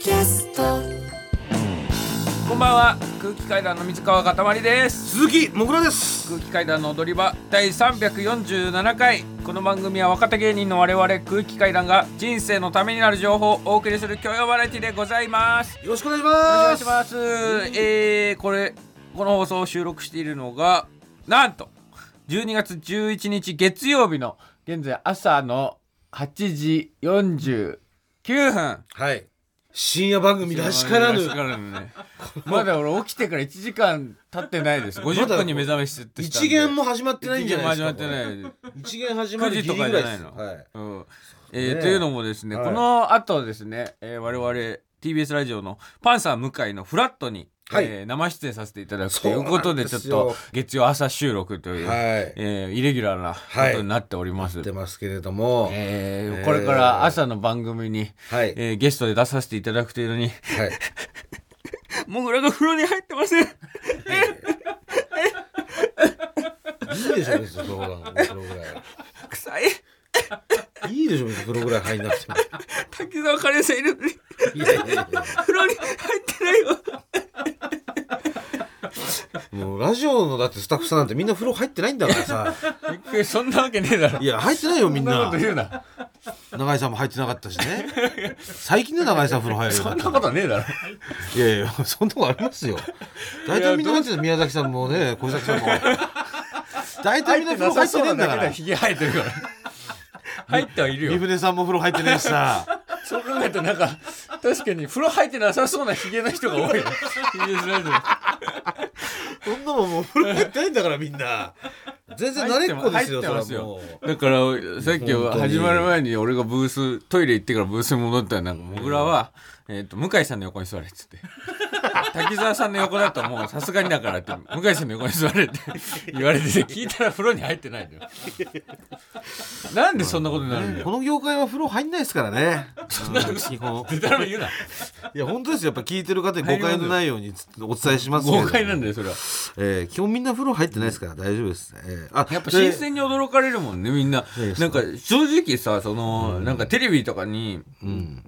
キャスト。こんばんは。空気階段の水川かたまりです。鈴木もぐらです。空気階段の踊り場第347回。この番組は若手芸人の我々空気階段が人生のためになる情報をお送りする教養バラエティでございます。よろしくお願いしお願ますいします。えー、これこの放送を収録しているのがなんと12月11日月曜日の現在朝の8時49分。はい深夜番組らしからぬ。らしからぬね。まだ俺起きてから1時間経ってないです。50分に目覚めして一元も始まってないんじゃないですか一元も始まってない一元始まる9時とかじゃないの。はい。うん。えーねというのもですね、はい。この後ですね、えー我々 TBS ラジオのパンサー向井のフラットに、はい。えー生出演させていただくということでちょっと月曜朝収録という、はい。えーイレギュラーなことになっております、出ますけれども。えーえー。これから朝の番組に、はい。えーゲストで出させていただくというのにはい。もぐらが風呂に入ってません。いいでしょ別に風呂ぐらい風呂ぐら臭いい いいでしょ風呂ぐらい入んなくても。滝沢カレンさんいるのに。いやいやいや。風呂に入ってないよもうラジオのだってスタッフさんなんてみんな風呂入ってないんだからさ。そんなわけねえだろ。いや入ってないよみんそんなこなと言うな。永井さんも入ってなかったしね。最近で永井さん風呂入るようそんになったなことねえだろ。いやいや、そんなことありますよ。大体みんな入ってる宮崎さんもね、小崎さんも。大体みんな風呂入ってねえんだから。ひげ生えてるから入ってはいるよ三船さんも風呂入ってねえしさ。そう考えるとなんか確かに風呂入ってなさそうなひげの人が多いよ TBS ラジオそんなもんもう風呂入ってないんだからみんな。全然慣れっこですよ、てますよもう。だからさっき本当に始まる前に俺がブーストイレ行ってからブースに戻ったらなんかもぐらは、えー、と向井さんの横に座れっつって 滝沢さんの横だともうさすがにだからって向井さんの横に座れって 言われてて聞いたら風呂に入ってないのよ。なんでそんなことになるんだよ。この業界は風呂入んないですからね。うん基本。誰も言うな。いや、本当ですよ。やっぱ聞いてる方に誤解のないようにお伝えしますけれども。豪快なんだよそれは。えー基本みんな風呂入ってないですから大丈夫です。えーあやっぱで新鮮に驚かれるもんねみんな。なんか正直さその、なんかテレビとかに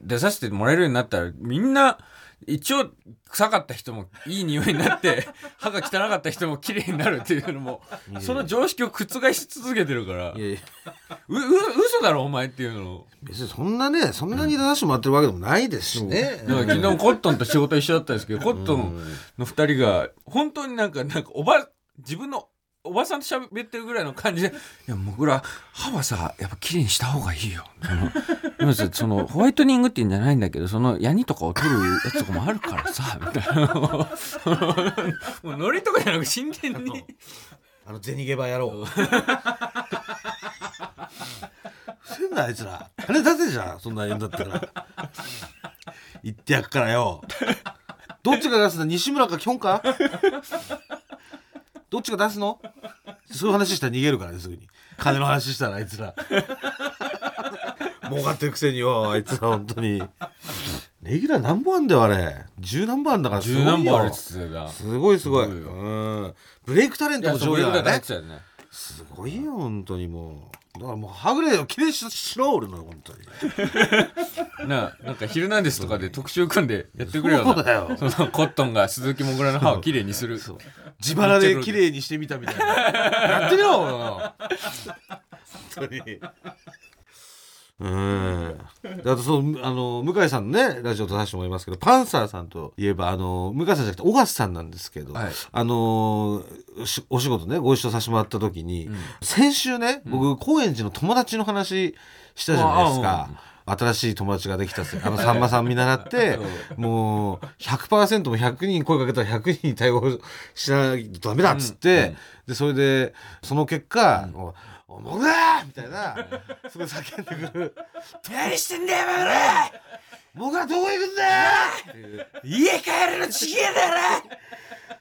出させてもらえるようになったらみんな一応臭かった人もいい匂いになって 歯が汚かった人も綺麗になるっていうのもその常識を覆し続けてるから。いやいや。うう嘘だろお前っていうのを。別にそんなねそんなに出させてもらってるわけでもないですしね。だから昨日コットンと仕事一緒だったんですけどコットンの二人が本当になんかなんかおば自分のおばさんと喋ってるぐらいの感じで「いやもうこれは歯はさやっぱ綺麗にした方がいいよ」そのそのホワイトニングって言うんじゃないんだけどそのヤニとかを取るやつとかもあるからさみたいな もうノリとかじゃなく真剣にあの銭ゲバ野郎。せんなあいつら。金出せじゃんそんな言うんだったら。言ってやっからよ。どっちが出すの西村かキョンかどっちが出すのそういう話したら逃げるからねすぐに。金の話したらあいつら。儲かってるくせによあいつら本当に。レギュラー何本あんだよあれ。十何本あんだからすごいよ。十何本あるっつってたすごいすごい。すごいようん。ブレイクタレントのいやそういうこと上位だからね。すごいよ本当にもう。だからもうはぐれよきれいししろ俺の本当に。ななんか「ヒルナンデス」とかで特集組んでやってくれよなそうだよそのコットンが鈴木もぐらの歯をきれいにする自腹で綺麗にしてみたみたいな。やってみろ本当に。うん。であとそのあの向井さんのねラジオとさせてもらいますけどパンサーさんといえばあの向井さんじゃなくて小笠さんなんですけど、はいあのしお仕事ねご一緒させてもらった時に、先週ね僕高円寺の友達の話したじゃないですか。新しい友達ができたっすあのさんまさん見習って もう100%も100人声かけたら100人に対応しないとダメだっつって、でそれでその結果「もうおもぐら!」みたいなすごい叫んでくる「何してんだよもぐらもぐらどこ行くんだよ!」家帰るのちげえだろ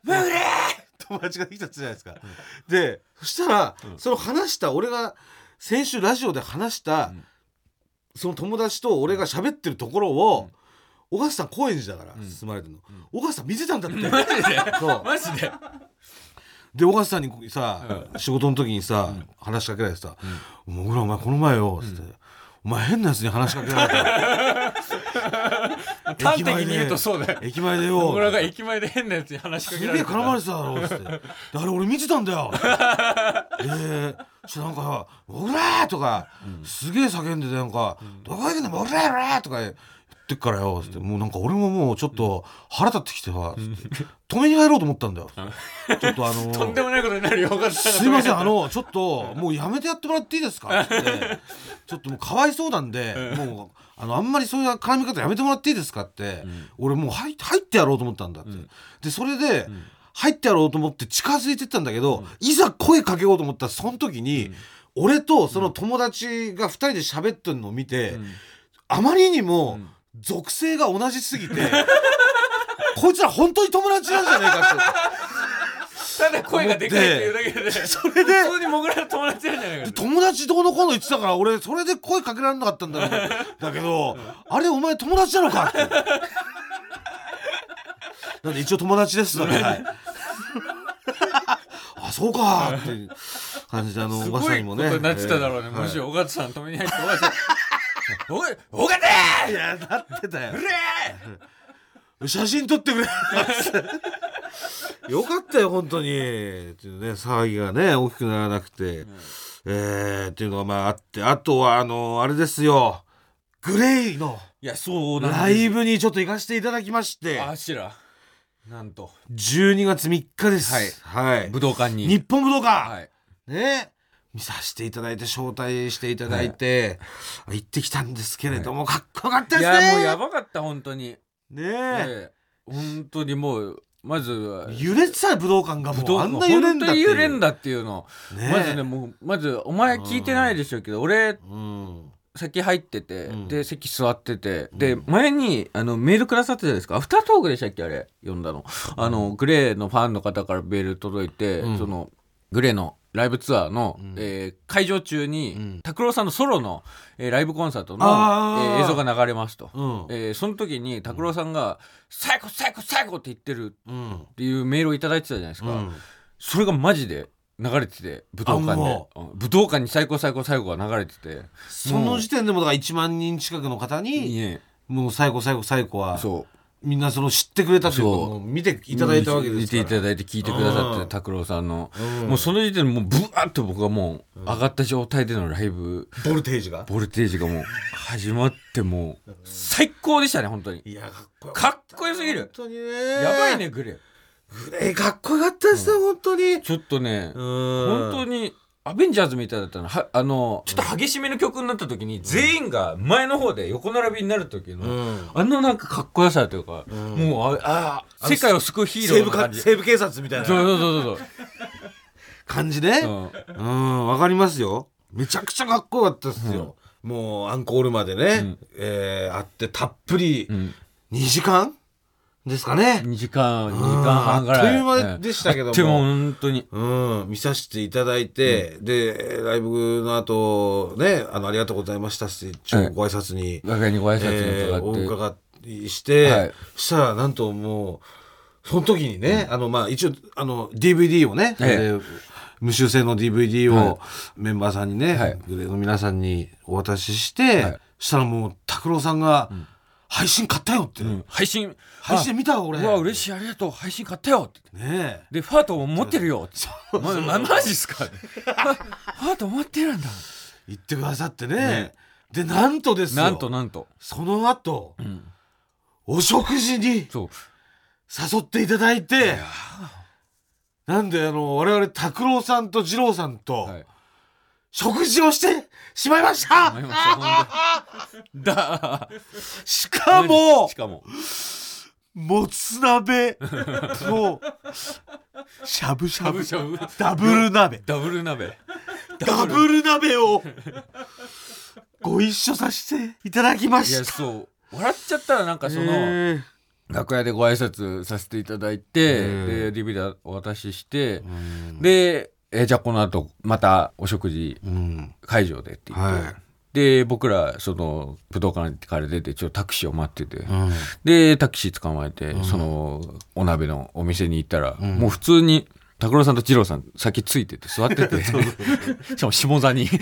もぐら友達ができたっつじゃないですか。でそしたら、その話した俺が先週ラジオで話した、その友達と俺が喋ってるところを、小笠さん高円寺だから住まれてるの、小笠さん見てたんだって。マジで？そう。マジで？で小笠さんにさ、仕事の時にさ、話しかけられてさ「もぐらお前この前よ」つって、お前変なやつに話しかけられた 端的に言うとそうだよ。駅前でよ。僕らが駅前で変なやつに話しかけすげえられてた。絡まれてただろっつってであれ俺見てたんだよ。ええそなんか「おら!」とか、すげえ叫んでてなんか「どこ行くんだおらおら!」とか言ってっからよ。つって、もうなんか俺ももうちょっと腹立ってきてさ、止めに入ろうと思ったんだよ、ちょっとあの とんでもないことになるよ。すいませんあのちょっともうやめてやってもらっていいですか？って。ちょっともうかわいそうなんでもうあのあんまりそういう絡み方やめてもらっていいですかって、俺もう入入ってやろうと思ったんだって、でそれで、入ってやろうと思って近づいてったんだけど、いざ声かけようと思ったらその時に、俺とその友達が2人で喋ってるのを見て、あまりにも属性が同じすぎて、こいつら本当に友達なんじゃねえかって。ただ声がでかいっていうだけで。それで？普通にモグラの友達じゃないかで友達どうのこうの言ってたから俺それで声かけられなかったんだけど だけどあれお前友達なのかって。なんで一応友達ですので、はい、あそうかって感じであのすおばさんにもね。ごいことになってただろうね、えーもし尾形さん止めに入って尾形さん「おい尾形はいいやなってたよ。写真撮ってくれよかったよ本当に。っていうね騒ぎがね大きくならなくて、えー、っていうのがまああって。あとはあのあれですよ。グレイのいやそうライブにちょっと行かせていただきまして。あしらなんと。12月3日です。はい、武道館に。日本武道館、はい。ね。見させていただいて招待していただいて、行ってきたんですけれども、かっこよかったいですね。やもうやばかった本当に。ね。えええ。本当にもうまずは揺れてたよ武道館がもう。あんな揺れんだっていう。本当に揺れんだっていうの。ねえ。まずねもうまずお前聞いてないでしょうけど俺うん。先入ってて、うん。で席座っててで前にあのメールくださったじゃないですか。アフタートークでしたっけあれ？読んだの。あのグレーのファンの方からメール届いて、うん。そのグレーのライブツアーの、ん。えー会場中にうん。拓郎さんのソロの、えーライブコンサートの、えー映像が流れますと、うん。えーその時に拓郎さんが「最高最高最高!」って言ってるうん。っていうメールをいただいてたじゃないですか、うん。それがマジで流れてて武道館で。武道館に最高最高最高が流れてて。その時点でもだから1万人近くの方にねもう最後最後最後は。そうみんなその知ってくれたというかそう。もう見ていただいたわけですから。見ていただいて聞いてくださってうん。拓郎さんの、うん。もうその時点でもうブワーッと僕はもう上がった状態でのライブ。ボルテージが？ボルテージがもう始まってもう最高でしたね本当に。いやかっこよかっこよすぎる。本当にね。やばいねグレー。グレーかっこよかったですよ、本当に。ちょっとね本本当にアベンジャーズみたいだったの。はあのちょっと激しめの曲になった時に全員が前の方で横並びになる時の、うん。あのなんかかっこよさというか、ん。もうああ世界を救うヒーローの感じ。西部警察みたいな。そうそうそうそう。感じね。そう、うん。うんわかりますよ。めちゃくちゃかっこよかったですよ、もうアンコールまでね、ん。えーあってたっぷり。うん。2時間？ですかね、2時間2時うん間半ぐらい。あっという間でしたけども。でも本当に。うん、見させていただいて、でライブの後ねあのありがとうございましたって一応ご挨拶に、楽屋にご挨拶えーおに伺って、伺いして、はい。そしたらなんともうその時にね、あのまあ一応あの DVD をね、ええ。で無修正の DVD はい。をメンバーさんにね、はい。グレーの皆さんにお渡しして、はい。そしたらもう拓郎さんが、配信買ったよって、うん。配信。配信見た俺。うわ嬉しいありがとう。配信買ったよって。ねえ。でファートも持ってるよ。ってままマジっすか？フ ァファート持ってるんだ。言ってくださってね。ね。でなんとですよ。なんとなんと、その後うん、お食事にそう。誘っていただいてなんであの我々拓郎さんと二郎さんとはい食事をしてしまいました、思いました。ほんと。だ。しかもしかも。もつ鍋としゃぶししゃぶ。ゃぶしゃぶ。ダブル鍋。ダブル鍋。ダブル鍋をご一緒させていただきまいやしたそう。笑っちゃったらなんかその、え楽屋でご挨拶させていただいて、うんで DVD お渡ししてー、でえじゃあこの後またお食事うん会場でって言って、はい。で僕らその武道館から出てちょっとタクシーを待ってて、うん。でタクシー捕まえて、そのお鍋のお店に行ったら、ん。もう普通に拓郎さんと二郎さん先ついてて座ってて。しかも下座に。下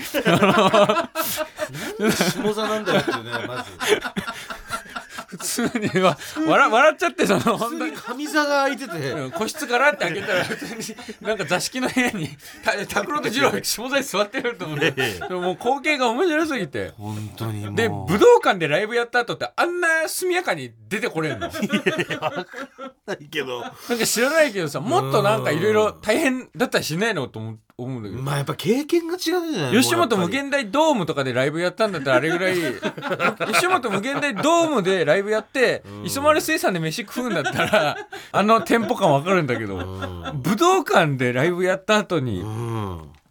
座なんだよってねまず通にわ笑笑っちゃってその普本当に。通に上座が空いてて。うん個室からって開けたら普通になんか座敷の部屋にた拓郎と二郎が下座に座ってると思ってでももう光景が面白すぎて。本当にもう。で武道館でライブやった後ってあんな速やかに出てこれんの。ないけど。なんか知らないけどさもっとなんかいろいろ大変だったりしないのと思う思うんだけど。まあやっぱ経験が違うんじゃない吉本無限大ドームとかでライブやったんだったらあれぐらい 吉本無限大ドームでライブやって磯丸水産で飯食うんだったらあのテンポ感わかるんだけど武道館でライブやった後に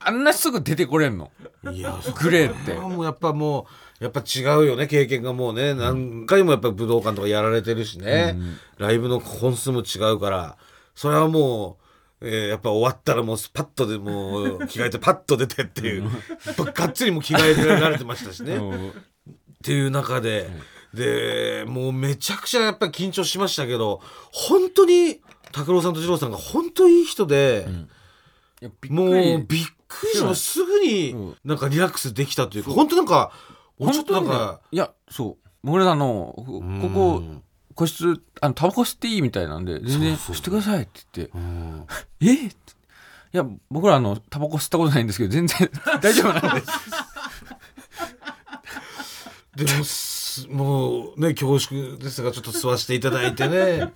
あんなすぐ出てこれんの？いやグレーって。もうやっぱもうやっぱ違うよね経験がもうね。何回もやっぱ武道館とかやられてるしね、ライブの本数も違うからそれはもう、えーやっぱ終わったらもうパッとでもう着替えてパッと出てっていう、やっぱがっつりもう着替えられてましたしね、うん。っていう中で、でもうめちゃくちゃやっぱり緊張しましたけど本当に拓郎さんと二郎さんが本当いい人で。いやびっもうびっくりしたすぐにうん。なんかリラックスできたというか本当なんかちょっとなん本当かいやそう。もぐらのこここ個室あのタバコ吸っていいみたいなんで全然吸ってくださいって言って。うん「えっ?」いや僕らあのタバコ吸ったことないんですけど全然 大丈夫なんで でもすもうね恐縮ですがちょっと吸わせていただいてね。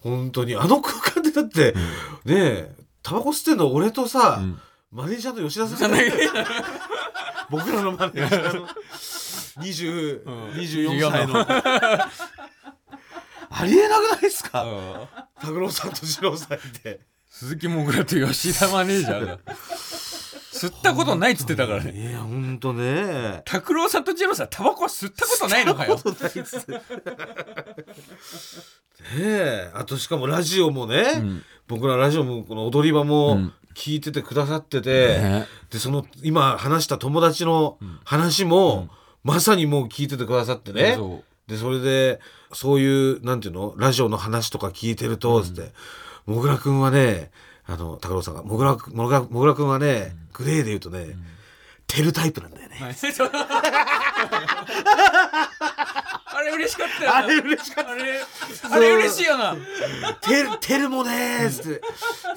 本当に。あの空間でだってねタバコ吸ってんの俺とさ、ん。マネージャーの吉田さん。僕らのマネージャーの。20、24歳のありえなくないですか？拓郎さんと二郎さんって。鈴木もぐらと吉田マネージャーが吸ったことないっつってたからね。いや本当ね。拓郎さんと二郎さんタバコは吸ったことないのかよ。ねえ。あとしかもラジオもね、ん。僕らラジオもこの踊り場もん。聞いててくださってて、ね。でその今話した友達の話も、まさにもう聞いててくださってね、そでそれでそういうなんていうの？ラジオの話とか聞いてるとつって「もぐらくんはねあの高郎さんがもぐらくもぐらもぐらくんはね、グレーで言うとね、テルタイプなんだよね」あ れ嬉しかったよなあれ嬉しかったあれあれ嬉しいよなテル、テルもねーっつって。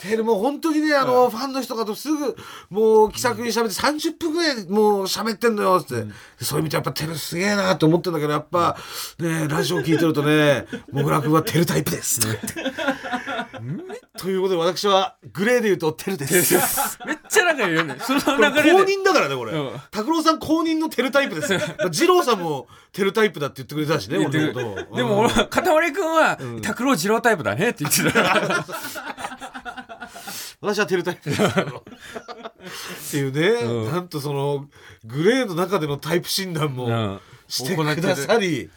テルも本当にね、あの、ファンの人がとすぐ、もう気さくに喋って30分ぐらいもう喋ってんのよっつって。でそういう意味でやっぱテルすげえなって思ってんだけど、やっぱ、ね、ラジオ聞いてるとね、もぐらくんはテルタイプです。とか言ってということで私は、グレーで言うとテルです。めっちゃ仲いいよね。その流れで。公認だからね、これ。うん。拓郎さん公認のテルタイプです。二郎さんもテルタイプだって言ってくれたしね、俺のこと。でも俺はかたまり君は拓郎二郎タイプだねって言ってた。私はテルタイプです。けどっていうね、うん。なんとそのグレーの中でのタイプ診断もうん。してくださり、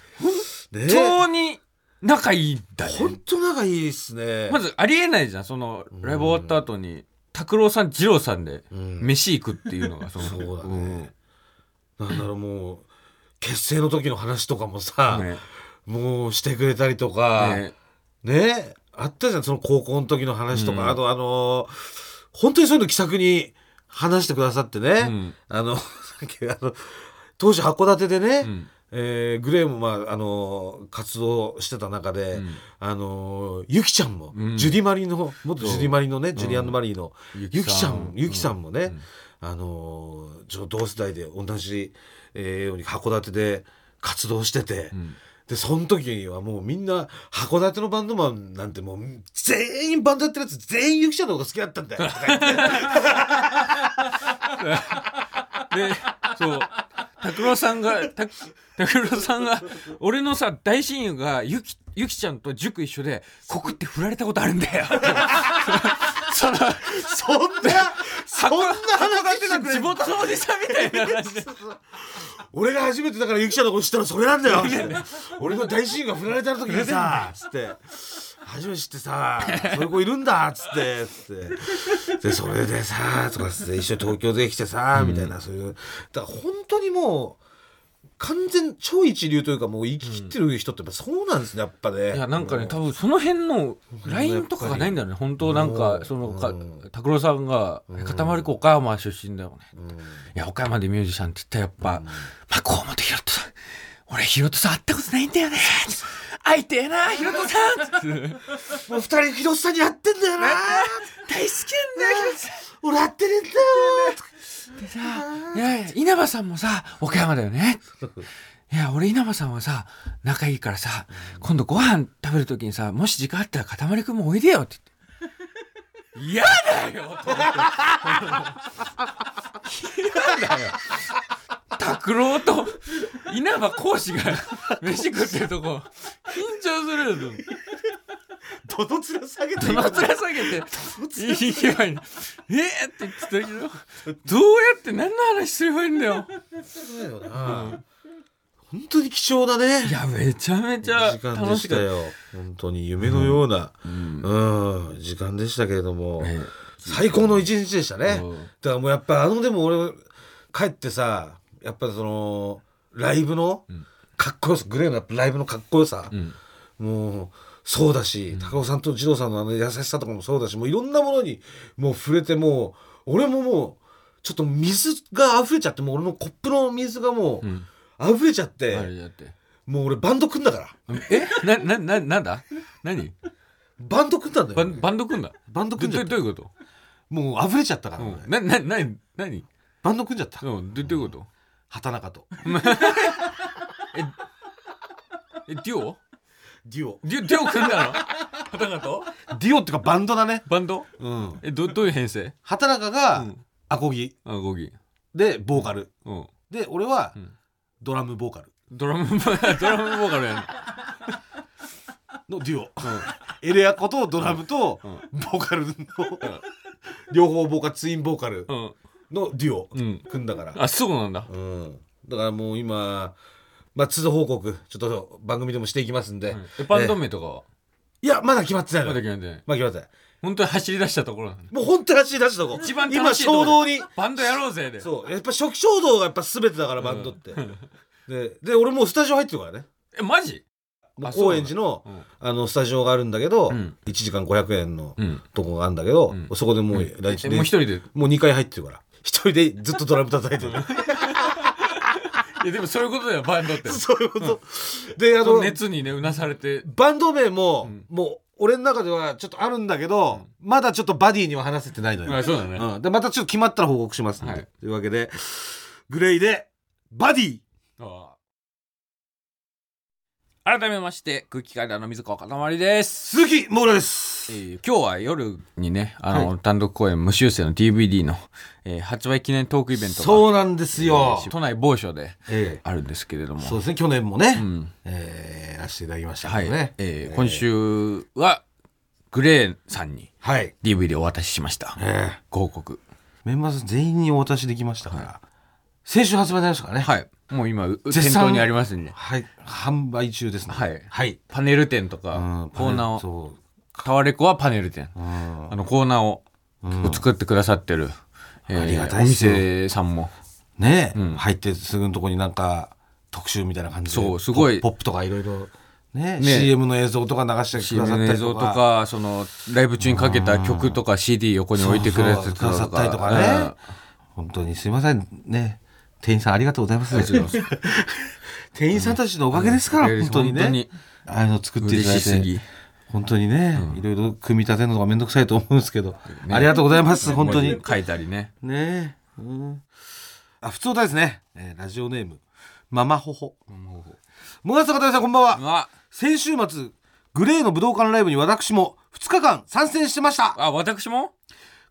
ね本当に仲いいんだね。本当仲いいっすね。まずありえないじゃん。そのライブ終わった後に拓郎さん二郎さんでん。飯行くっていうのがその。そうだね。なんだろうもう結成の時の話とかもうさ、んね。もうしてくれたりとかね。ね。あったじゃんその高校の時の話とか、うん。あとあの本当にそういうの気さくに話してくださってね、うん。あの さっきあの当時函館でね、うんえーグレーも、まあ、あの活動してた中で、うん。あのゆきちゃんも、うん。ジュディマリの元ジュディマリのね、ジュディうんマリーのゆゆきちゃんん。ゆきさんもね、うん。あのちょ同世代で同じ、えーように函館で活動してて、ん。でその時にはもうみんな函館のバンドマンなんてもう全員バンドやってるやつ全員ゆきちゃんの方が好きだったんだよ。とか言ってでそう拓郎さんがた拓郎さんが俺のさ大親友がゆきゆきちゃんと塾一緒で告って振られたことあるんだよ。そのそんなそんな話してくれ地元のおじさんみたいな話で。俺が初めてだからゆきちゃんのこと知ったのそれなんだよ。俺の大親友が振られた時にさつって。初めて知ってさそういう子いるんだっつって。つって。でそれでさとかつって一緒に東京で来てさみたいなそういう。だから本当にもう完全超一流というかもう生き切ってる人ってやっぱそうなんですねやっぱね。いやなんかね多分その辺の LINE とかがないんだよね。本当なんかそのかうん。拓郎さんが「塊子岡山出身だよね」いや岡山でミュージシャンって言ったらやっぱ「まあ河本ひろとさん。俺ひろとさん会ったことないんだよね」会いてえなひろとさん。もう二人広瀬さんに会ってんだよな。大好きなんだよひろとさん俺会ってねえんだよでさ、いやいや、稲葉さんもさ、岡山だよね。いや、俺稲葉さんはさ、仲いいからさ、今度ご飯食べるときにさ、もし時間あったらかたまりくんもおいでよって言って。嫌だよと思って嫌だよ拓郎と稲葉講師が飯食ってるとこ緊張するよと思ってどの面下げて。どの面下げていいけばいいのえ？ー、って言ってたけど。どうやって何の話すればいいんだよ。だよな。本当に貴重だね。いやめちゃめちゃ時間で楽しかった。したよ本当に夢のようなうん、時間でしたけれども、ね。最高の一日でしたね、うん。だからもうやっぱあのでも俺帰ってさやっぱりそのライブのん。かっこよさグレーのライブのかっこよさ、うん。もうそうだし、高尾さんと二郎さんのあの優しさとかもそうだしもういろんなものにもう触れてもう俺ももうちょっと水が溢れちゃってもう俺のコップの水がもううん。溢れちゃって、あれだって。もう俺バンド組んだから。え？ななななんだ？何？バンド組んだんだよ。バンバンド組んだ？バンドど組んじゃった。どどういうこもう溢れちゃったから、と、う俺ん、ななな何？バンド組んじゃった。うん。どどういうこと？畑中と。えデュオ？デュオ。デュデュオ組んだの？畑中とデュオっていうかバンドだね。バンド？うん。えどどういう編成？畑中がうん。アコギ。あゴギ。でボーカル。うん。で俺はうん。ドラムボーカル。ドラム ドラムボーカルやん。のデュオ。エレアコとドラムとボーカルの両方ボーカルツインボーカルうんうん。のデュオうん。組んだから。あそうなんだ。うん。だからもう今まあ都度報告ちょっと番組でもしていきますんで。えバンド名とかは？いやまだ決まってないのままだ決めてない。だ決まってない。本当に走り出したところなんだ。もう本当に走り出したとこ。一番今楽しいとこ衝動に。バンドやろうぜで。そう。やっぱ初期衝動がやっぱ全てだからバンドって、でで俺もうスタジオ入ってるからね。えマジ？もうあそう高円寺のうん。あのスタジオがあるんだけど、うん。1時間500円のうん。とこがあるんだけど、うん。そこでもうえ来日で、もう一人で？もう2回入ってるから。一人でずっとドラム叩いてる いやでもそういうことだよバンドって。そういうこと、であそのの熱にねうなされて。バンド名も、うん。もう俺の中ではちょっとあるんだけど、まだちょっとバディには話せてないのよ、あそうだね。うん、でまたちょっと決まったら報告しますので、はい。というわけでグレイでバディ。ああ改めまして空気階段の水川かたまりです、鈴木もぐらです。えー今日は夜にねあの、は単独公演無修正の DVD の、えー発売記念トークイベントがそうなんですよ。えー、都内某所でええ。あるんですけれども。そうですね去年もね、うん。えーやらせていただきましたはい、けどね、えー今週はグレーさんにはい、DVD をお渡ししました。ええ。ご報告。メンバーさん全員にお渡しできましたから、先週発売になりましたからね。はいもう今店頭にありますんではい。販売中ですね。はい。はい、パネル展とうかんコーナーをそタワレコはパネル展う、うん。あのコーナーをうん。作ってくださってる、えーありがたいっすよ。お店さんも。ね、うん。入ってすぐのとこになんか特集みたいな感じでそうすごい。ポップとかいろいろねね CM の映像とか流してくだ CM さったりとの映像とかかそのライブ中にかけた曲とか CD 横に置いてくれださったりとかね、本当にすいませんね店員さんありがとうございます。う ん店員さんたちのおかげですから、うん。本当にね。ああいうの作っていただいて。本当にね、いろいろ組み立てるのがめんどくさいと思うんですけど、ありがとうございます本当に。書いたりね。ね。え、うん、あ普通だですね、えーラジオネーム。ママホホ。もがさかたさんこんばんは。あ先週末グレーの武道館ライブに私も2日間参戦してました。あ私も？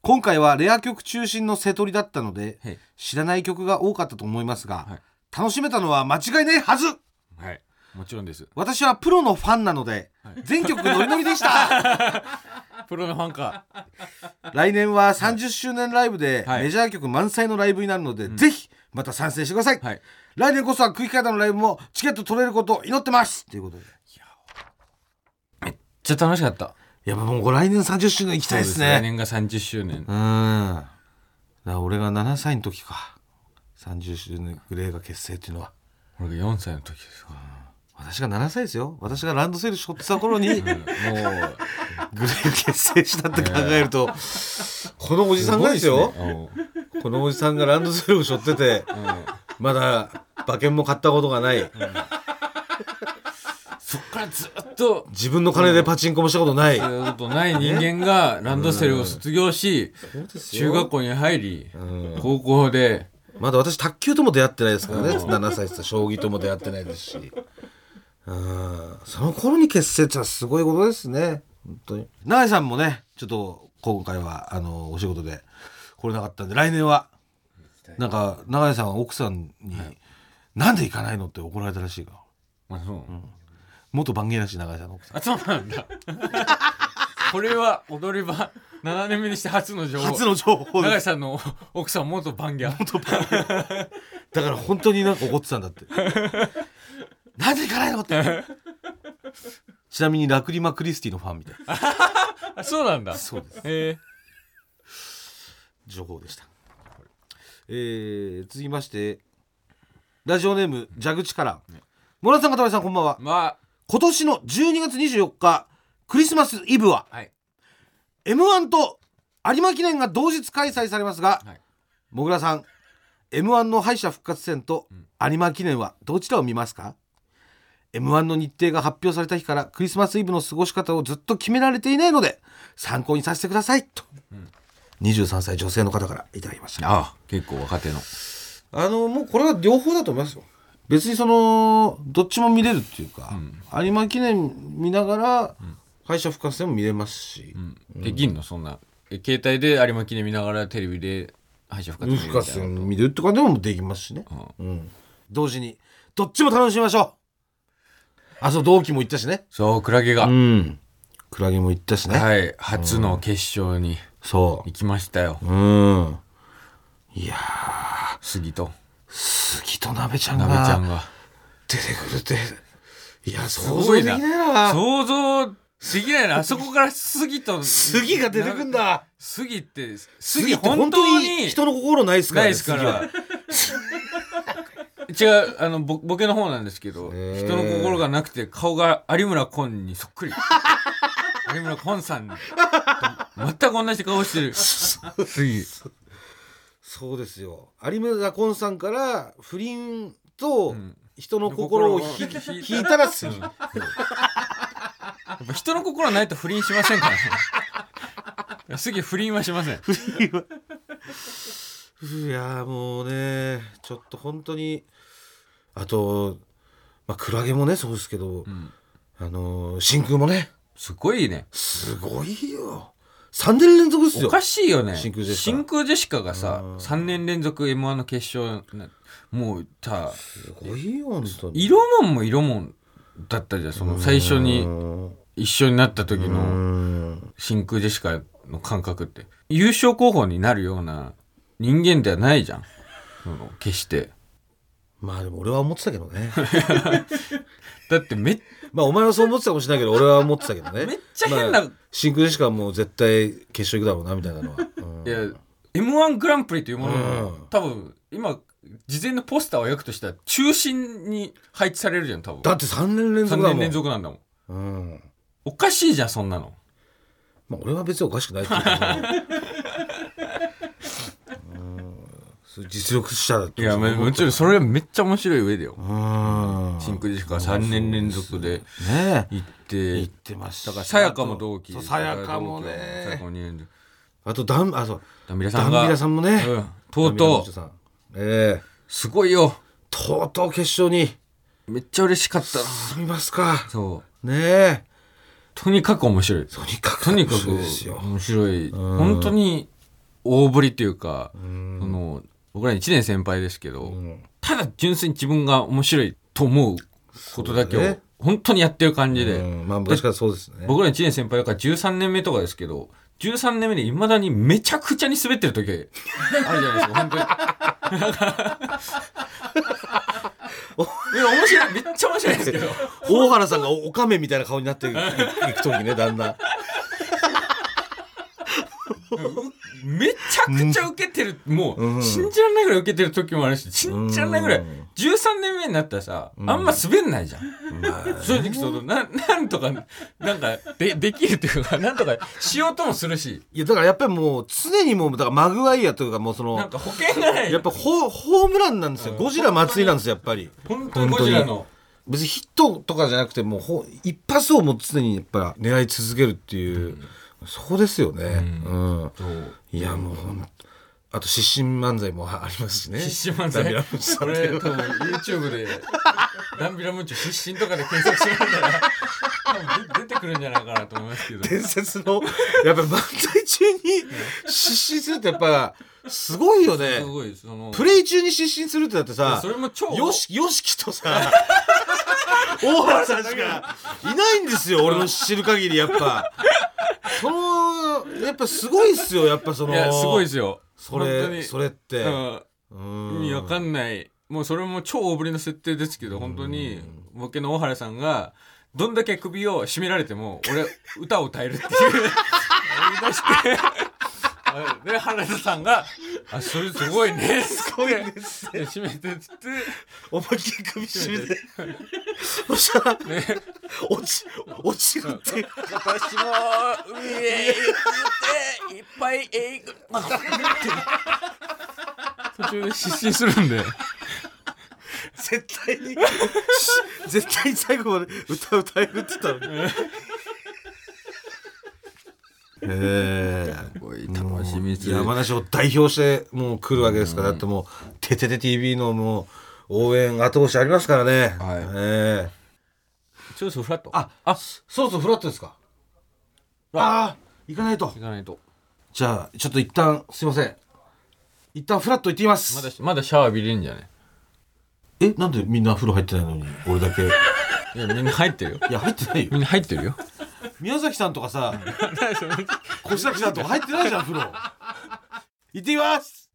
今回はレア曲中心の瀬取りだったのではい。知らない曲が多かったと思いますが、はい。楽しめたのは間違いないはず。はい。もちろんです。私はプロのファンなので、全曲ノリノリでした。プロのファンか。来年は30周年ライブではい。メジャー曲満載のライブになるので、ぜひまた参戦してください、はい。来年こそは空気階段のライブもチケット取れることを祈ってます。ということで。めっちゃ楽しかったやっぱもう来年30周年行きたいですね。来年が30周年うん。だ俺が7歳の時か。30周年グレーが結成っていうのは。俺が4歳の時ですか私が7歳ですよ。私がランドセル背負ってた頃にグ レもう。ーが結成したって考えるとこのおじさんがですよ。すね。このおじさんがランドセルを背負っててうん。うん。まだ馬券も買ったことがないそっからずっと。自分の金でパチンコもしたことない、そういうことない人間がランドセルを卒業し中学校に入りうん。高校で。まだ私卓球とも出会ってないですからね。うん。7歳って将棋とも出会ってないですし。うん。その頃に結成ってのはすごいことですね。本当に。永井さんもねちょっと今回はあのお仕事で来れなかったんで来年はなんか永井さんは奥さんに「なんで行かないの?」って怒られたらしいか。らまあそう元番芸らしい永井さんの奥さん。あそうなんだ。これは踊り場7年目にして初の情報。初の情報永井さんの奥さん元バン。ギャだから本当になんか怒ってたんだって。なんで行かないのって。ちなみにラクリマ・クリスティのファンみたい。な あそうなんだ。そうです。え。情報でした。えー、続きましてラジオネーム蛇口から。村田さん片目さんこんばんは。ー、ま今年の12月24日クリスマスイブはあはい。m 1と有馬記念が同日開催されますが、はい。もぐらさん m 1の敗者復活戦と有馬記念はどちらを見ますか？m 1の日程が発表された日からクリスマスイブの過ごし方をずっと決められていないので参考にさせてくださいと、23歳女性の方からいただきました。ああ結構若手の。あのもうこれは両方だと思いますよ別にそのどっちも見れるっていうか、有馬記念見ながら敗者復活戦も見れますし、うん。できんの？そんな。え携帯で有馬記念見ながらテレビで敗者復活復活戦見るって感じでもできますしね、うん。うん。同時にどっちも楽しみましょう。あそう同期も行ったしね。そうクラゲが、うん。クラゲも行ったしね、はい。初の決勝にそ行きましたよ。ううん。いや杉と杉と鍋ちゃんなべちゃがんが。出てくるって。いや想像できないな。想像できないな。あそこから杉と杉が出てくんだ。杉って杉杉って本当に人の心ないですからねないですから。違うあのぼボケの方なんですけど、人の心がなくて顔が有村昆にそっくり。有村昆さんと全く同じ顔してる。杉そうですよ。有村昆さんから不倫とん。人の心を引いたら杉、やっぱ人の心ないと不倫しませんからね。杉不倫はしません。いやーもうねちょっと本当にあと、まあ、クラゲもねそうですけど、ん。あのー真空もね。すごいね。すごいよ3年連続っすよ。おかしいよね。真空ジェシカ。真空ジェシカがさうん。3年連続 m 1の決勝なもうさすごいよ本当に。色もんも色もんだったじゃんその最初にうん。一緒になった時うのん。真空ジェシカの感覚って。優勝候補になるような人間ではないじゃん。その決して。まあでも俺は思ってたけどね。だってめっまあお前はそう思ってたかもしれないけど俺は思ってたけどね。めっちゃ変なまあ真空ジェシカはもう絶対決勝行くだろうなみたいなのは、うん。いや m 1グランプリというものの、うん。多分今事前のポスターを焼くとしたら中心に配置されるじゃん多分。だって3年連3続だもん。年連続なんだもん。うん。おかしいじゃんそんなの。まあ俺は別におかしくないっていうけど うん。そう実力者だといやまあもちろんそれはめっちゃ面白い上でよ。うん真空ジェシカ3年連続でね行って。言ってました。だからさやかも同期。さやかもさやねかも2年であとダンあそう。ダンビラさんが。ダンビラさんもね、うん。とうとう。ええ。すごいよ。とうとう決勝に。めっちゃ嬉しかったな。進みますか。そう。ねえ。とにかく面白い。とにかくとにかく面白い。ん。本当に大振りっていうかん。その僕ら1年先輩ですけど、ん。ただ純粋に自分が面白いと思うことだけを本当にやってる感じで、うん。まあ昔からそうですね。僕ら1年先輩だから13年目とかですけど13年目でいまだにめちゃくちゃに滑ってる時あるじゃないですか本当に。いや面白い。めっちゃ面白いですけど。大原さんがおおかめみたいな顔になっていく時ねだんだんめちゃくちゃ受けてる、もう、うん。信じられないぐらい受けてる時もあるし信じられないぐらい、うん。13年目になったらさ、あんま滑んないじゃん、正直そのななんとかなんかでできるっていうかなんとかしようともするし。いやだからやっぱりもう常にもうだからマグワイアというかもうそのなんか保険がない。やっぱホホームランなんですよ。ゴジラ松井なんですよやっぱり。本当に。ゴジラの。別にヒットとかじゃなくてもうほ一発をもう常にやっぱ狙い続けるっていう、そこですよね、うん。そう。いやもうあと失神漫才もありますしね。失神漫才？ダビラムチさこれ多分 YouTube でダンビラムンチョ失神とかで検索しましたら多分出出てくるんじゃないかなと思いますけど。伝説のやっぱ漫才中に失神するってやっぱすごいよね。すごいその。プレイ中に失神するってだってさそれも超よしよしきとさ大原さんしかいないんですよ俺の知る限りやっぱそのやっぱすごいっすよやっぱそのいやすごいですよ。そ本当に。れそれって。うん。うん。意味わかんない。もうそれも超大ぶりの設定ですけど本当にボケの大原さんがどんだけ首を絞められても俺歌を歌えるっていう。言い出してで原田さんが「あそれすごいね」すごいですね締めてっつって。思いっきり首絞めて。そしたらね落ち落ちるって。私も海へ行っていっぱい英語途中で失神するんで。絶対に絶対に最後まで歌歌えるって言ったのにえすごい楽しみです。山梨を代表してもう来るわけですから、だってもう「ててて TV」のもう応援後押しありますからね、はい。ええ。ちょっとフラット。ああ。そろそろフラットですか。ああ行かないと。行かないと。じゃあちょっと一旦すいません。一旦フラット行ってきます。まだまだシャワー浴びれるんじゃないえなんでみんな風呂入ってないのに俺だけ？いいやみんな入ってるよ。や入ってないよ。みんな入ってるよ宮崎さんとかさ小崎さんとか入ってないじゃん風呂。行ってきます。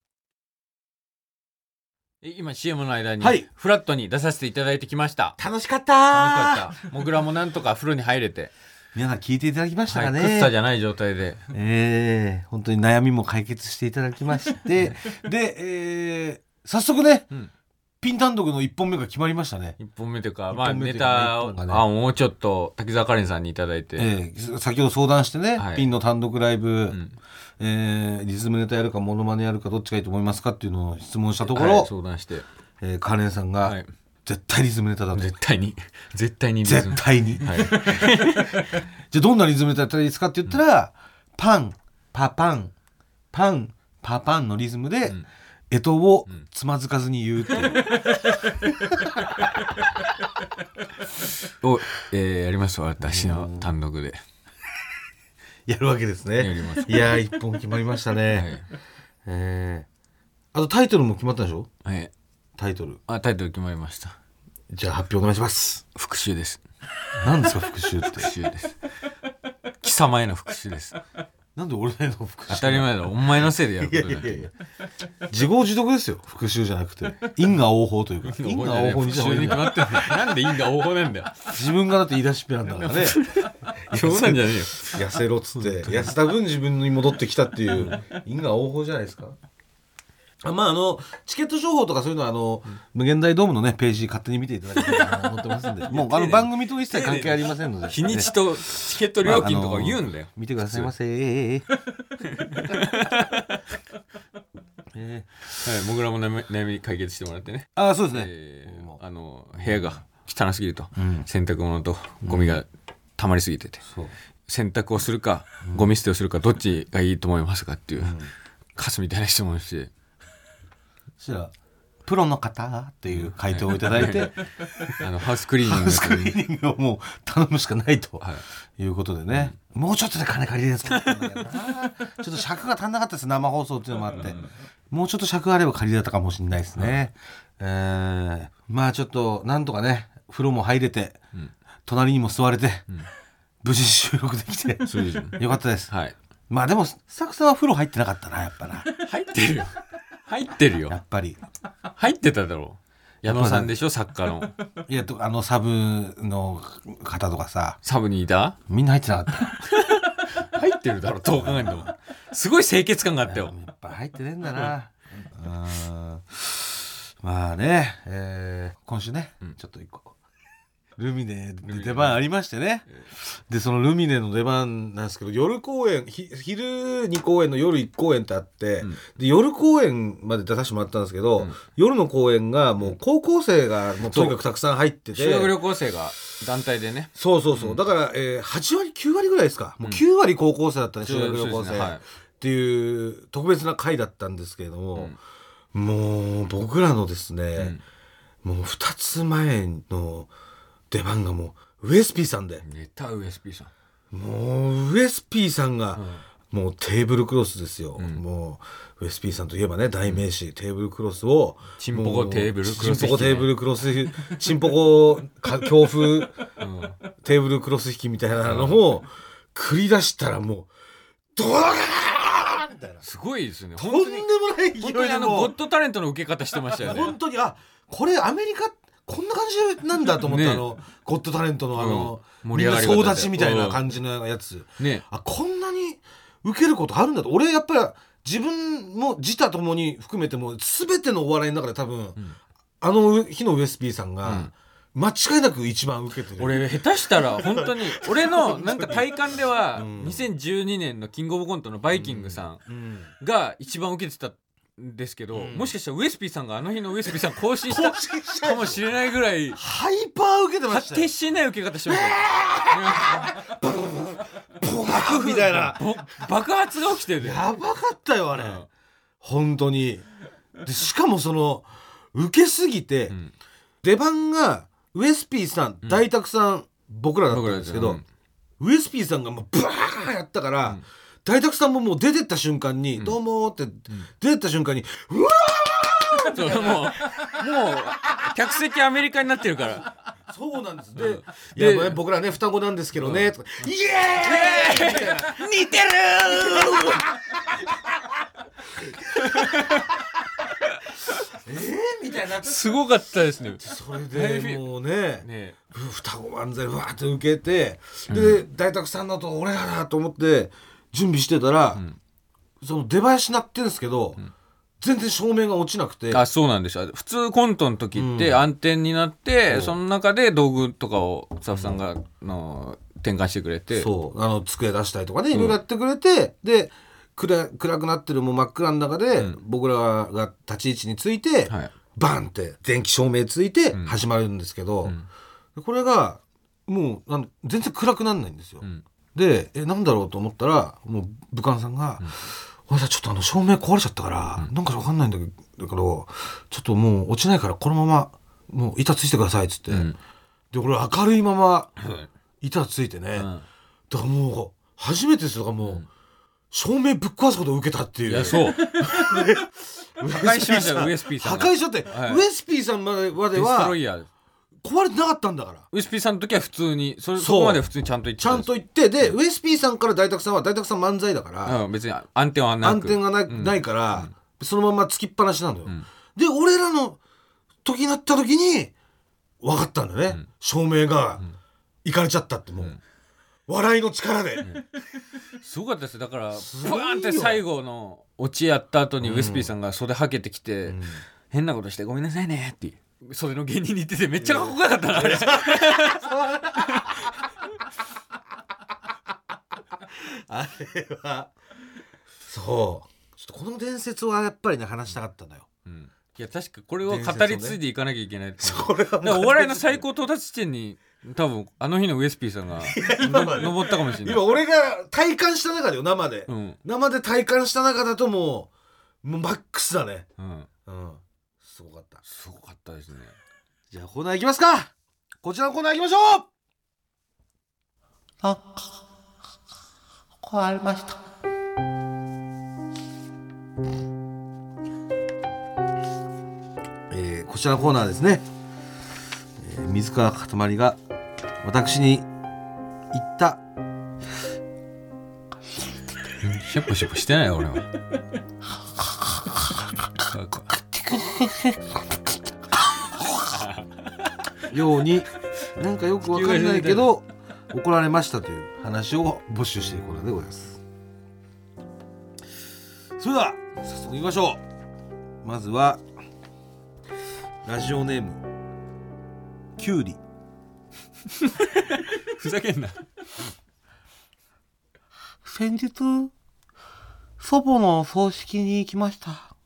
え今 CM の間にはい。フラットに出させていただいてきました。楽しかった。楽しかった。もぐらもなんとか風呂に入れて、皆さん聞いていただきましたはい、ね、さじゃない状態で。ええ本当に悩みも解決していただきまして。で、えー早速ね、うんピン単独の1本目が決まりましたね、一本目というか一まあネタを、ね。あもうちょっと滝沢カレンさんにいただいて、ええ先ほど相談してね、はい。ピンの単独ライブ、うん。えーリズムネタやるかモノマネやるかどっちがいいと思いますかっていうのを質問したところ、はい相談して、えーカレンさんが、はい、絶対リズムネタだと。絶対に。絶対に絶対に、はい、じゃあどんなリズムネタやったらいいですかって言ったら、パンパパン。パンパパンのリズムで、ん干支をつまずかずに言うっていう、を、えー、やります私の単独で、やるわけですね。やります。いやー一本決まりましたね、はい。えー。あとタイトルも決まったでしょ？はい、タイトル。あタイトル決まりました。じゃあ発表お願いします。復讐です。何ですか復讐って？復讐です。貴様への復讐ですなんで俺の復讐当たり前だろ。お前のせいでやることだいやいや自業自得ですよ。復讐じゃなくて。因果応報というか。因果応報にした方復讐がいいに決まってんだなんで因果応報なんだよ。自分がだって言い出しっぺなんだからね。そうなんじゃねえよ。痩せろっつって。痩せた分自分に戻ってきたっていう。因果応報じゃないですか。あまああのチケット情報とかそういうのはあの、無限大ドームのねページ勝手に見ていただけたらと思ってますんで。もうあの番組と一切関係ありませんので。日にちとチケット料金とかを言うんだよ、見てくださいませ。ええ はい、もぐらも悩み悩み解決してもらってね、あそうですね、えーもあの部屋が汚すぎると、うん。洗濯物とゴミが溜まりすぎてて、そう。洗濯をするかゴミ捨てをするかどっちがいいと思いますかっていう、カスみたいな質問をして。そしたらプロの方っていう回答をいただいてあのハウスクリーニング。ハウスクリーニングをもう頼むしかないとはい。いうことでね、もうちょっとで金借りれるんだけどな。ちょっと尺が足んなかったです生放送っていうのもあって、もうちょっと尺があれば借りれたかもしれないですね、えーまあちょっとなんとかね風呂も入れて、ん。隣にも座れて、無事収録できてよかったです。はい。まあでもスタッフさんは風呂入ってなかったなやっぱな。入ってるよ入ってるよ。やっぱり。入ってただろ。う矢野さんでしょ作家の。いやとあのサブの方とかさ。サブにいた？みんな入ってなかった。入ってるだろどう考えても。すごい清潔感があったよ。やっぱ入ってねえんだな。うん。まあね、えー今週ね、うん。ちょっと一個ルミネで出番ありましてね。でそのルミネの出番なんですけど夜公演ひ昼2公演の夜1公演ってあって、うん。で夜公演まで出させてもらったんですけど、うん。夜の公演がもう高校生がもうとにかくたくさん入ってて。修学旅行生が団体でね。そうそうそう、うん。だから、えー、8割9割ぐらいですか？もううん9割高校生だったね、修学旅行生、ねはい。っていう特別な回だったんですけれども、もう僕らのですね、もう2つ前の出番がもうウエス P さんで。ネタ USP さん。もうウエス P さんが、もうテーブルクロスですよ、ん。もうウエス P さんといえばね代名詞、テーブルクロスをチンポコテーブルクロス。チンポコテーブルクロスチンポコか強風うん。テーブルクロス引きみたいなのを繰り出したらもうドラーンみたいな。すごいですね。とんでもない勢い本当にであのゴもッドタレントの受け方してましたよね。本当にあこれアメリカこんな感じなんだと思った、ねあのゴッドタレントのあの、うん。みんな総立ちみたいな感じのやつ、ねあこんなに受けることあるんだと。俺やっぱり自分も自他ともに含めても全てのお笑いの中で多分、ん。あの日のウエス P さんがうん。間違いなく一番受けてる。俺下手したら本当に 俺のなんか体感ではうん。2012年のキングオブコントのバイキングさうん。ん。が一番受けてたんですけど、うん。もしかしたらウエスピーさんがあの日のウエスピーさん更新したかもしれないぐらいハイパー受けてま発したよ展しない受け方してましたよ、ボー。ンみたいな。ぼ爆発が起きてる。やばかったよあれ、うん。本当に。でしかもその受けすぎて、ん。出番がウエス P さん、大沢さん僕らだったんですけど、僕らですウエス P さんがもうブワーやったから、大沢さんももう出てった瞬間に「どうも」って出てった瞬間に「うわそうもうもう客席アメリカになってるから。ーそうなんです」うん。で「いでや僕らね双子なんですけどね」とか「イエーイ!」みたいな似てる えーみたいになってすごかったですね。それでもうねね。双子漫才わーって受けてで、大沢さんだと俺らだと思って準備してたら、ん。その出囃子鳴ってんですけど、全然照明が落ちなくて。あそうなんです。よ普通コントの時ってうん。暗転になって、そう。その中で道具とかをスタッフさんが、の転換してくれて。そう。あの机出したりとかねいろいろやってくれて、で暗暗くなってるもう真っ暗の中で、うん。僕らが立ち位置について、はい。バンって電気照明ついてん。始まるんですけど、ん。これがもうあの全然暗くなんないんですよ。んでえなんだろうと思ったらもう武漢さんが「俺さちょっとあの照明壊れちゃったから、なんかわかんないんだけどちょっともう落ちないからこのままもう板ついてください」っつって、ん。で俺明るいままはい。板ついてね、うん。だからもう初めてですよもう、照明ぶっ壊すことを受けたっていう。いやそう。破 破壊しましたよ ウエス P さん。が。破壊しちゃって、はい。ウエス P さんまでまでデストはロイヤー壊れてなかったんだから。ウエス P さんの時は普通にそれそこまで普通にちゃんと言ってちゃんと言言ってで、ウエス P さんから大沢さんは大沢さん漫才だから、うん、別に暗転はなく。暗転がな,、うんないから、そのままつきっぱなしなのよ、ん。で俺らの時になった時に分かったんだよね、照明がいかれちゃったってもう、笑いの力で、すごかったですだからブごいよ。ワーンって最後のオチやった後にウエス P さんが袖はけてきて、ん変なことしてごめんなさいねって袖の芸人に言っててめっちゃかっこよかったなあれ。あれはそう。ちょっとこの伝説はやっぱりね話したかったんだよ。うん。いや確かこれを語り継いでいかなきゃいけないと思う。これはお笑いの最高到達地点に多分あの日のウエス P さんがの登ったかもしれない。今俺が体感した中でよ生で、うん。生で体感した中だともうもうマックスだね。うん。うん。すごかった。すごかったですね。じゃあコーナー行きますか。こちらのコーナー行きましょう。あ、壊れました。えーこちらのコーナーですね、えー水川かたまりが私に言った。シャッポシャッポしてないよ俺は ようになんかよくわかんないけど怒られましたという話を募集しているコーナーでございます。それでは早速いきましょう。まずはラジオネームきゅうりふざけんな。先日、祖母の葬式に行きました。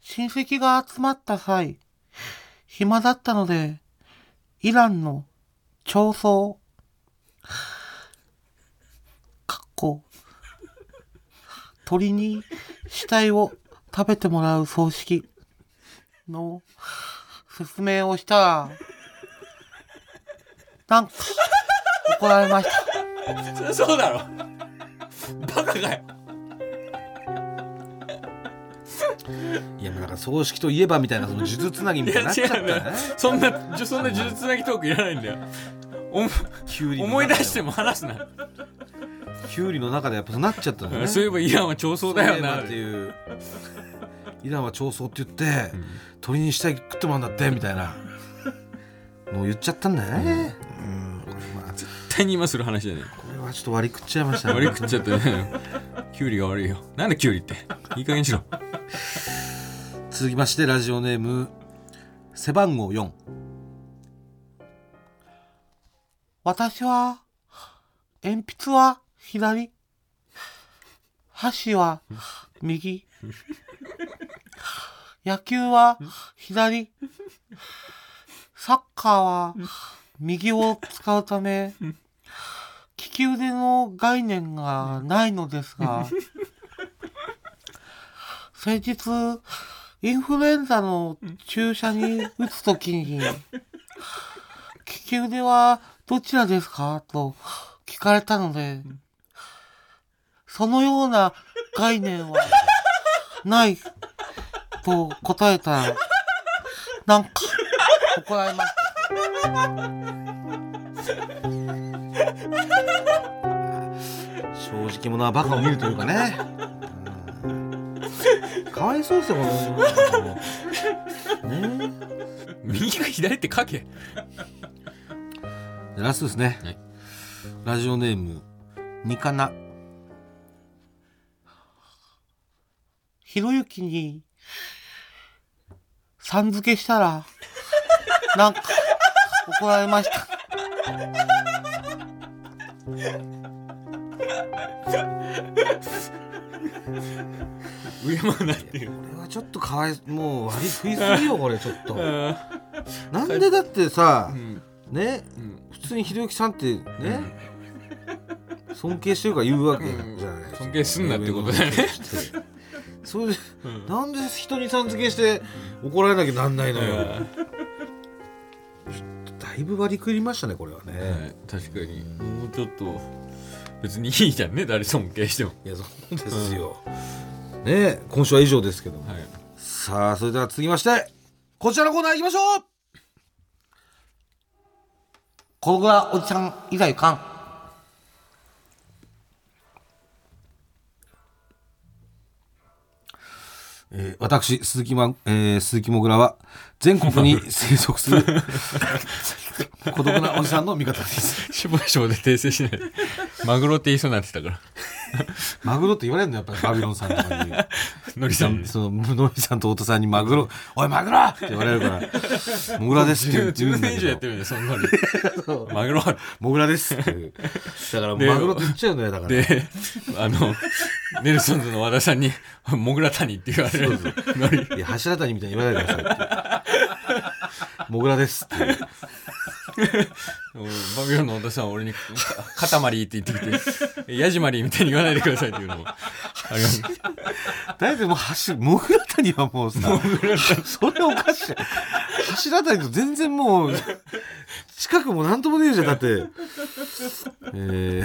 親戚が集まった際、暇だったので、イランの長宗、かっこ、鳥に死体を食べてもらう葬式の説明をした。ら、なんか怒られました。そりゃそうだろ バカかよいやもうなんか葬式といえばみたいなその呪術つなぎみたいになっちゃったね。そんなそんな呪術つなぎトークいらないんだよ。思い出しても話すな。キュウリの中でやっぱなっちゃったね。そういえばイランは長宗だよな。っていうイランは長宗って言って、鳥に死体食ってもらうんだってみたいな。のを言っちゃったんだよね、うん。これまあ絶対に今する話じゃねこれはちょっと割り食っちゃいましたね。え割り食っちゃってね。キュウリが悪いよ。なんでキュウリって。いい加減にしろ 続きましてラジオネーム背番号4私は、鉛筆は左、箸は右、野球は左、サッカーは右を使うため、利き腕の概念がないのですが、先日、インフルエンザの注射に打つときに、利き腕はどちらですかと聞かれたので、そのような概念はないと答えたら、なんか怒られました。正直者はバカを見るというかねかわいそうですよこの世の中もね。右か左って書けでラストですね、はい。ラジオネームニカナ。ひろゆきに、さん付けしたら、なんか怒られました。上もなってるこれはちょっとかわいもう割り食いすぎよ これちょっと。なんでだってさうん。ねうん。普通にひろゆきさんってね、尊敬してるから言うわけじゃうんない、尊敬すんなってことだよね。それで、なんで人にさん付けして怒られなきゃなんないのよ、だいぶ割り食いましたねこれはね、はい確かに。もうちょっと別にいいじゃんね誰尊敬しても。いやそうですよ、ね今週は以上ですけども、はい。さあそれでは続きましてこちらのコーナー行きましょう。このぐらいおじさん以外かん。えー私鈴木,、まえー鈴木もぐらは全国に生息する 孤独なおじさんの味方です。しぼしぼで訂正しないで。マグロって言いそうになってたから。マグロって言われるのやっぱりバビロンさんとかに。のりさん。そののりさんと太田さんにマグロ「おいマグロ!」って言われるから「もぐらです」って言う10言うんだ年以上やってけどるんだよそんなにマグロ「もぐらです」ってだからでマグロって言っちゃうのよだから。であのネルソンズの和田さんに「モグラ谷」って言われる。のりいや柱谷みたいに言わないでくださいって「もぐらです」ってバビロンの太田さんは俺に「かたまり」って言ってきて「ヤジマリーみたいに言わないでください」っていうのもあります。だいもう柱もぐら谷はもうさそれおかしい。柱谷と全然もう近くもなんともねえじゃんだって。えー、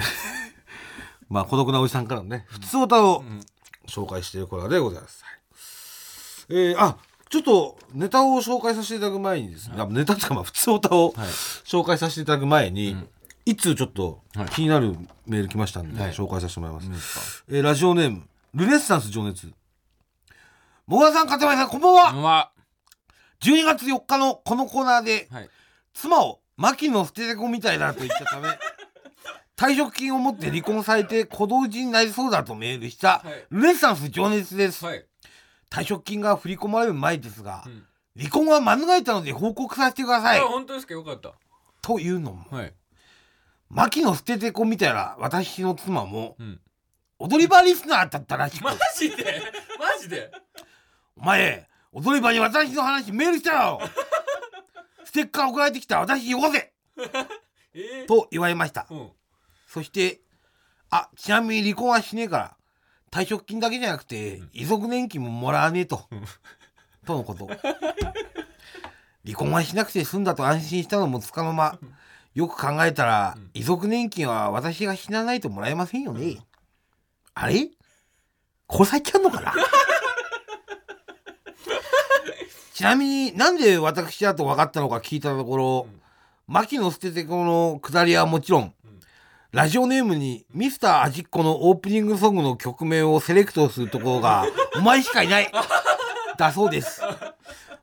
まあ孤独なおじさんからのね普通歌を紹介しているコーナーでございます、えー、あちょっとネタを紹介させていただく前にですね、あネタっていうかまあ普通歌をはい。紹介させていただく前に、いつちょっとはい。気になるメール来ましたんで、はい。紹介させてもらいます、えーラジオネームルネッサンス情熱。もがさん、かたまりさん、こんばんは、うま12月4日のこのコーナーで、はい。妻を牧野捨てて子みたいだと言ったため、退職金を持って離婚されて小同時になりそうだとメールした、はい。ルネッサンス情熱です。はい退職金が振り込まれる前ですが、うん。離婚は免れたので報告させてください。あ。本当ですか？よかった。というのもはい。牧野捨ててこみたいな私の妻もうん。踊り場リスナーだったらしく。マジで？マジで？お前踊り場に私の話メールしたよ ステッカー送られてきた私よこせ！えー、と言われました。うん。そしてあちなみに離婚はしねえから退職金だけじゃなくて遺族年金ももらわねえと。とのこと。離婚はしなくて済んだと安心したのもつかの間。よく考えたら遺族年金は私が死なないともらえませんよね。あれ？殺されちゃうのかな？ちなみになんで私だと分かったのか聞いたところ、牧野捨ててこのくだりはもちろん、ラジオネームにミスター味っ子のオープニングソングの曲名をセレクトするところが お前しかいない。だそうです。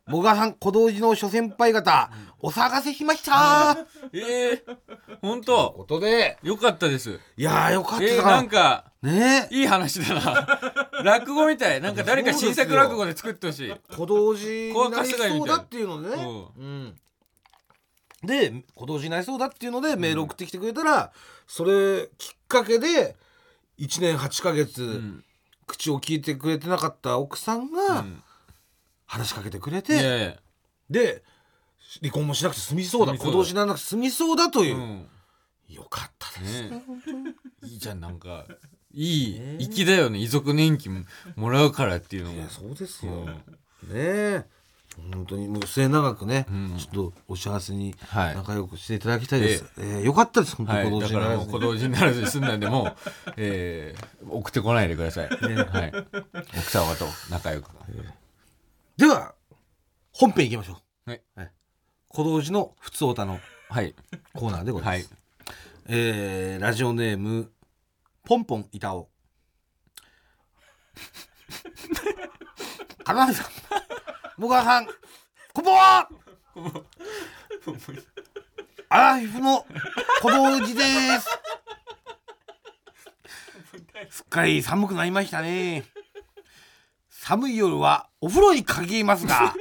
もがさん小道寺の諸先輩方、お騒がせしました。ええー、本当。ことで、よかったです。いやーよかったえー、かなんかね。いい話だな。落語みたい。なんか誰か新作落語で作ってほしい。小道寺になりそうだっていうのでね、う。ん、で小道寺になりそうだっていうのでメール送ってきてくれたら、それきっかけで1年8ヶ月、うん。口を聞いてくれてなかった奥さんがうん。話しかけてくれいて、で離婚もしなくて済みそうだ済みそうだ。小道寺にならなくて済みそうだという。う、ん。よかったですねねいいじゃんなんか。いいね粋だよね。遺族年金もらうからっていうのもそうですよ、うん。ねえ本当にもう末永くね、うん。ちょっとお幸せにはい。仲良くしていただきたいです、えーよかったです本当はい、にだから小道寺にならずに済んだんでもう、えー、送ってこないでください、はい、奥様と仲良く。では本編いきましょう。はい。小道寺の普通歌のはい。コーナーでございます、はい。えーラジオネームポンポン板尾。金井さん僕川さんこんばんはアラフィフの小道寺ですすっかり寒くなりましたね寒い夜はお風呂に限りますが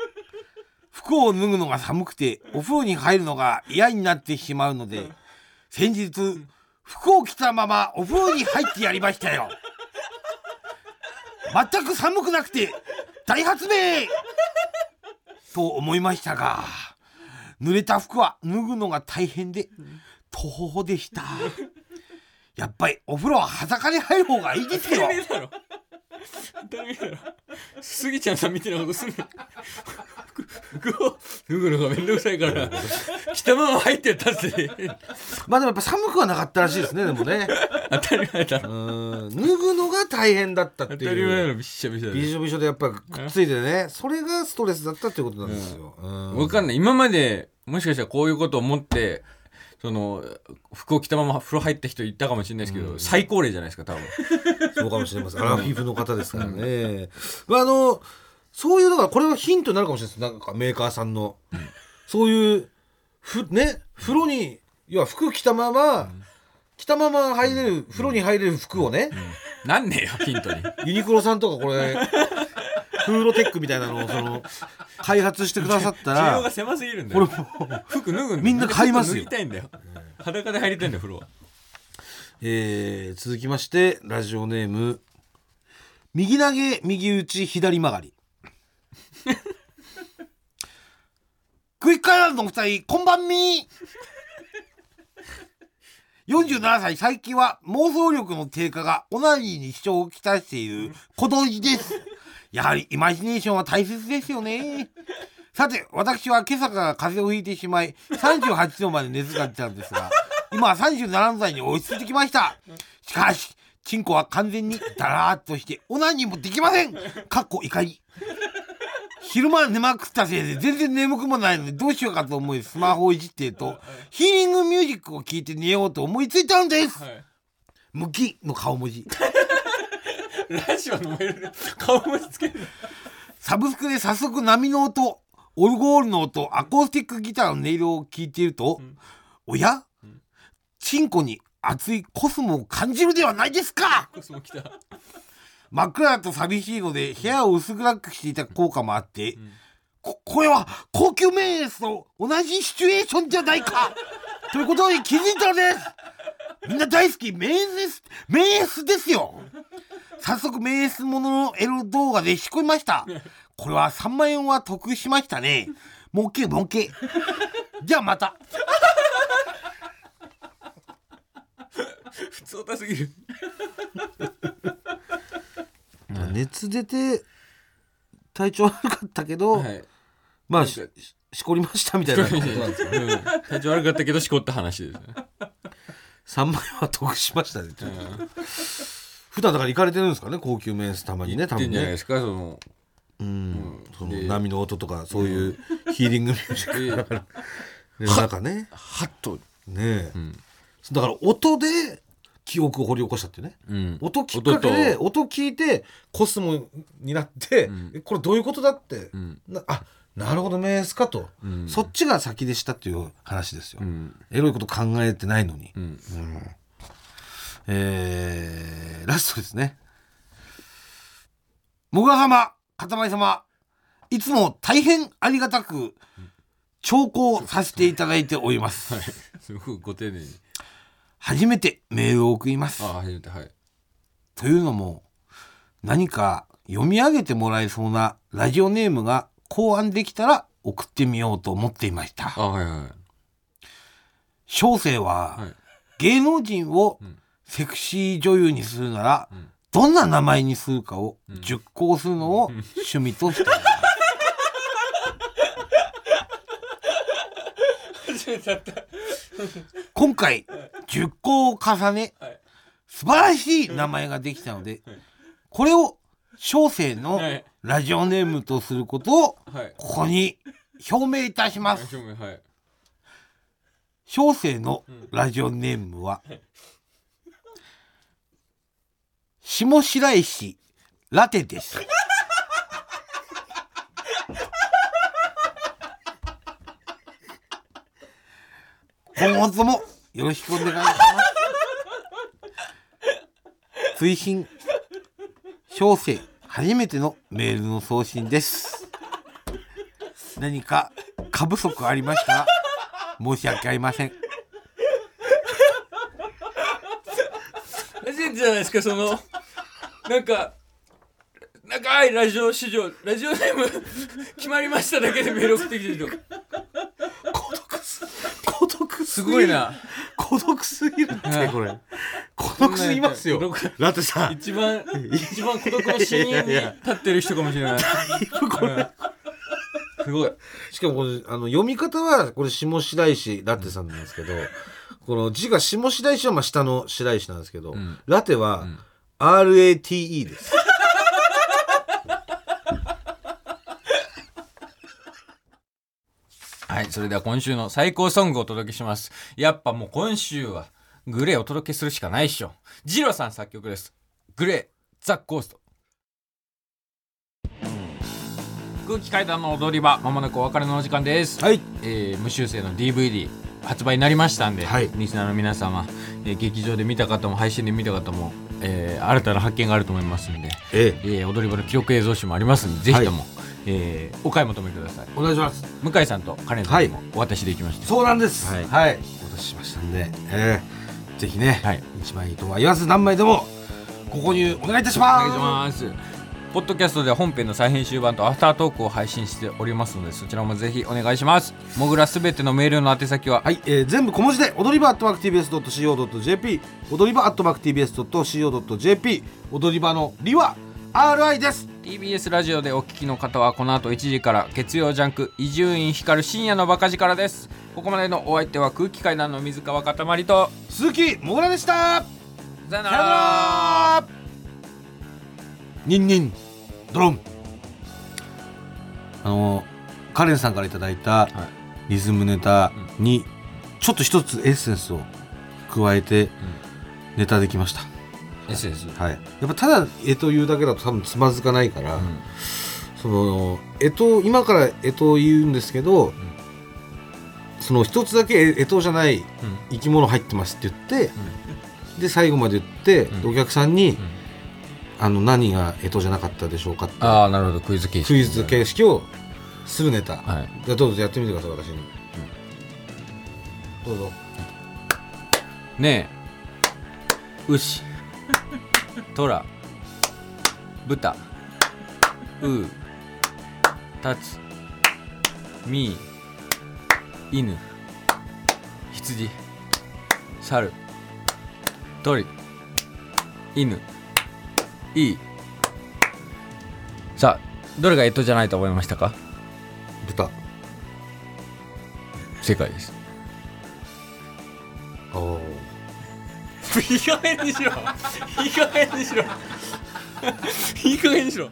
服を脱ぐのが寒くてお風呂に入るのが嫌になってしまうので先日服を着たままお風呂に入ってやりましたよ全く寒くなくて大発明と思いましたが濡れた服は脱ぐのが大変で途方でした。やっぱりお風呂は裸で入る方がいいですよ。ダメだろ。スギちゃんさんみたいなことする。の服服を脱ぐのがめんどくさいから 着たまま入ってったって。まあでもやっぱ寒くはなかったらしいですねでもね当たり前だろ。うん。脱ぐのが大変だったって当いう。たり前だろ。びっしゃびしゃで。びしょびしょでやっぱくっついてね。それがストレスだったっていうことなんですよ、うん。わかんない。今までもしかしたらこういうことを思ってその服を着たまま風呂入った人いたかもしれないですけど、最高齢じゃないですか多分。そうかもしれません。アラフィフの方ですからね。まあ、あの、そういうのが、これはヒントになるかもしれないです。なんかメーカーさんの。そういう、ふ、ね、風呂に、要は服着たまま、着たまま入れる、風呂に入れる服をね、なんねえよヒントに。ユニクロさんとかこれ、フーロテックみたいなのを、その、開発してくださった需要がら、狭すぎるんだこれよもう、服脱ぐんだよ。みんな買いますよ。脱ぎたいんだよ。裸で入りたいんだよ風呂は。えー続きまして、ラジオネーム、右投げ、右打ち、左曲がり。クイックアイランドの二人、こんばんみ47歳、最近は妄想力の低下がオナニーに支障をきたしている小道寺です。やはりイマジネーションは大切ですよね。さて、私は今朝から風邪をひいてしまい、38度まで熱が出たんですが、今は37度台に落ち着いてきました。しかし、チンコは完全にダラーっとして、オナニーもできませんかっこ怒り。昼間寝まくったせいで全然眠くもないのでどうしようかと思いスマホをいじっているとヒーリングミュージックを聴いて寝ようと思いついたんです。はい。ムキの顔文字。ラジオのメールで顔文字つけるの？サブスクで早速波の音オルゴールの音アコースティックギターの音色を聞いていると、おや、チンコに熱いコスモを感じるではないですか！コスモ来た真っ暗だと寂しいので部屋を薄暗くしていた効果もあって、ここれは高級メンエスと同じシチュエーションじゃないかということに気づいたのです。みんな大好きメンスメンスですよ。早速メンスもののエロ動画で仕込みました。これは3万円は得しましたね。儲け儲け。じゃあまた。普通だすぎる熱出て体調悪かったけど、はい。まあししこりましたみたいな。ことなんですよねうん。体調悪かったけどしこった話ですね。3万円は得しましたね。普段だから行かれてるんですかね？高級メンスたまにね多分んじゃないですか？そのうん。そので波の音とかそういうヒーリングミュージックだから。でなんかね。ハッとねえ、ん。だから音で記憶を掘り起こしたっていうね。うん。音きっかけで音音聞いてコスモになって、ん。えこれどういうことだって、ん。なあなるほどメンスかと、うん。そっちが先でしたっていう話ですよ、うん。エロいこと考えてないのに、うん。えーラストですね。もぐら様かたまり様いつも大変ありがたく聴講させていただいております、すごくご丁寧に初めてメールを送ります。あ初めてはい。というのも何か読み上げてもらえそうなラジオネームが考案できたら送ってみようと思っていました。あはいはい。小生ははい。芸能人をん。セクシー女優にするならん。どんな名前にするかを熟考するのを 趣味として。います初めてだった 今回熟考を重ねはい。素晴らしい名前ができたのでこれを小生のはい。ラジオネームとすることをはい。ここに表明いたします。小生のラジオネームは下白石ラテです今後ともよろしくお願いします。追伸小生初めてのメールの送信です。何か過不足ありましたら申し訳ありません。初めてじゃないですかそのなんか長いラジオ史上ラジオネーム決まりましただけでメール送ってきてるすごいな。孤独すぎるってはいこれ。孤独すぎますよ。だってさ一番一番孤独の死人に立ってる人かもしれない。うん。すごい。しかもこれあの読み方はこれ下白石ラテさんなんですけど、この字が下白石はまあ下の白石なんですけど、ん。ラテは RATE です、はいそれでは今週の最高ソングをお届けします。やっぱもう今週はグレーをお届けするしかないっしょ。ジロさん作曲です。グレーザ・ゴースト。空気階段の踊り場まもなくお別れのお時間です、はい。えー無修正の DVD 発売になりましたんで、はい。リスナーの皆様、えー劇場で見た方も配信で見た方も、えー新たな発見があると思いますんで、ええ。えー踊り場の記録映像集もありますんでぜひとも、えーお買い求めください。お願いします。向井さんとカレンさんにもお渡しできました、そうなんです。はい。はい、お渡ししましたんで、ええぜひね、はい。一枚とは言わず何枚でもご購入お願いいたしおます。願いします。ポッドキャストでは本編の再編集版とアフタートークを配信しておりますのでそちらもぜひお願いします。もぐらすべてのメールの宛先は、はい、えー全部小文字で踊り場アットマーク TBS.CO.JP 踊り場アットマーク TBS.CO.JP 踊り場のりは RI です。TBS ラジオでお聞きの方はこの後1時から月曜ジャンク伊集院光深夜のバカ力です。ここまでのお相手は空気階段の水川かたまりと鈴木もぐらでした。さよなら。ニンニンドロン。あのカレンさんからいただいたリズムネタにちょっと一つエッセンスを加えてネタできました、SS はい、やっぱただ絵というだけだと多分つまずかないから、その絵と今から絵と言うんですけど、その一つだけ絵とじゃない生き物入ってますって言って、で最後まで言って、お客さんに、あの何が干支じゃなかったでしょうかって。ああなるほど。クイズ形式。クイズ形式をするネタ、はい。じゃあどうぞやってみてください私に、どうぞ。ねえ。牛 虎豚。う。たつ。み。犬。羊。猿。鳥。犬。いい。さあどれが干支じゃないと思いましたか？豚。正解です。おおいい加減にしろ。いい加減にしろ。いい加減にしろ。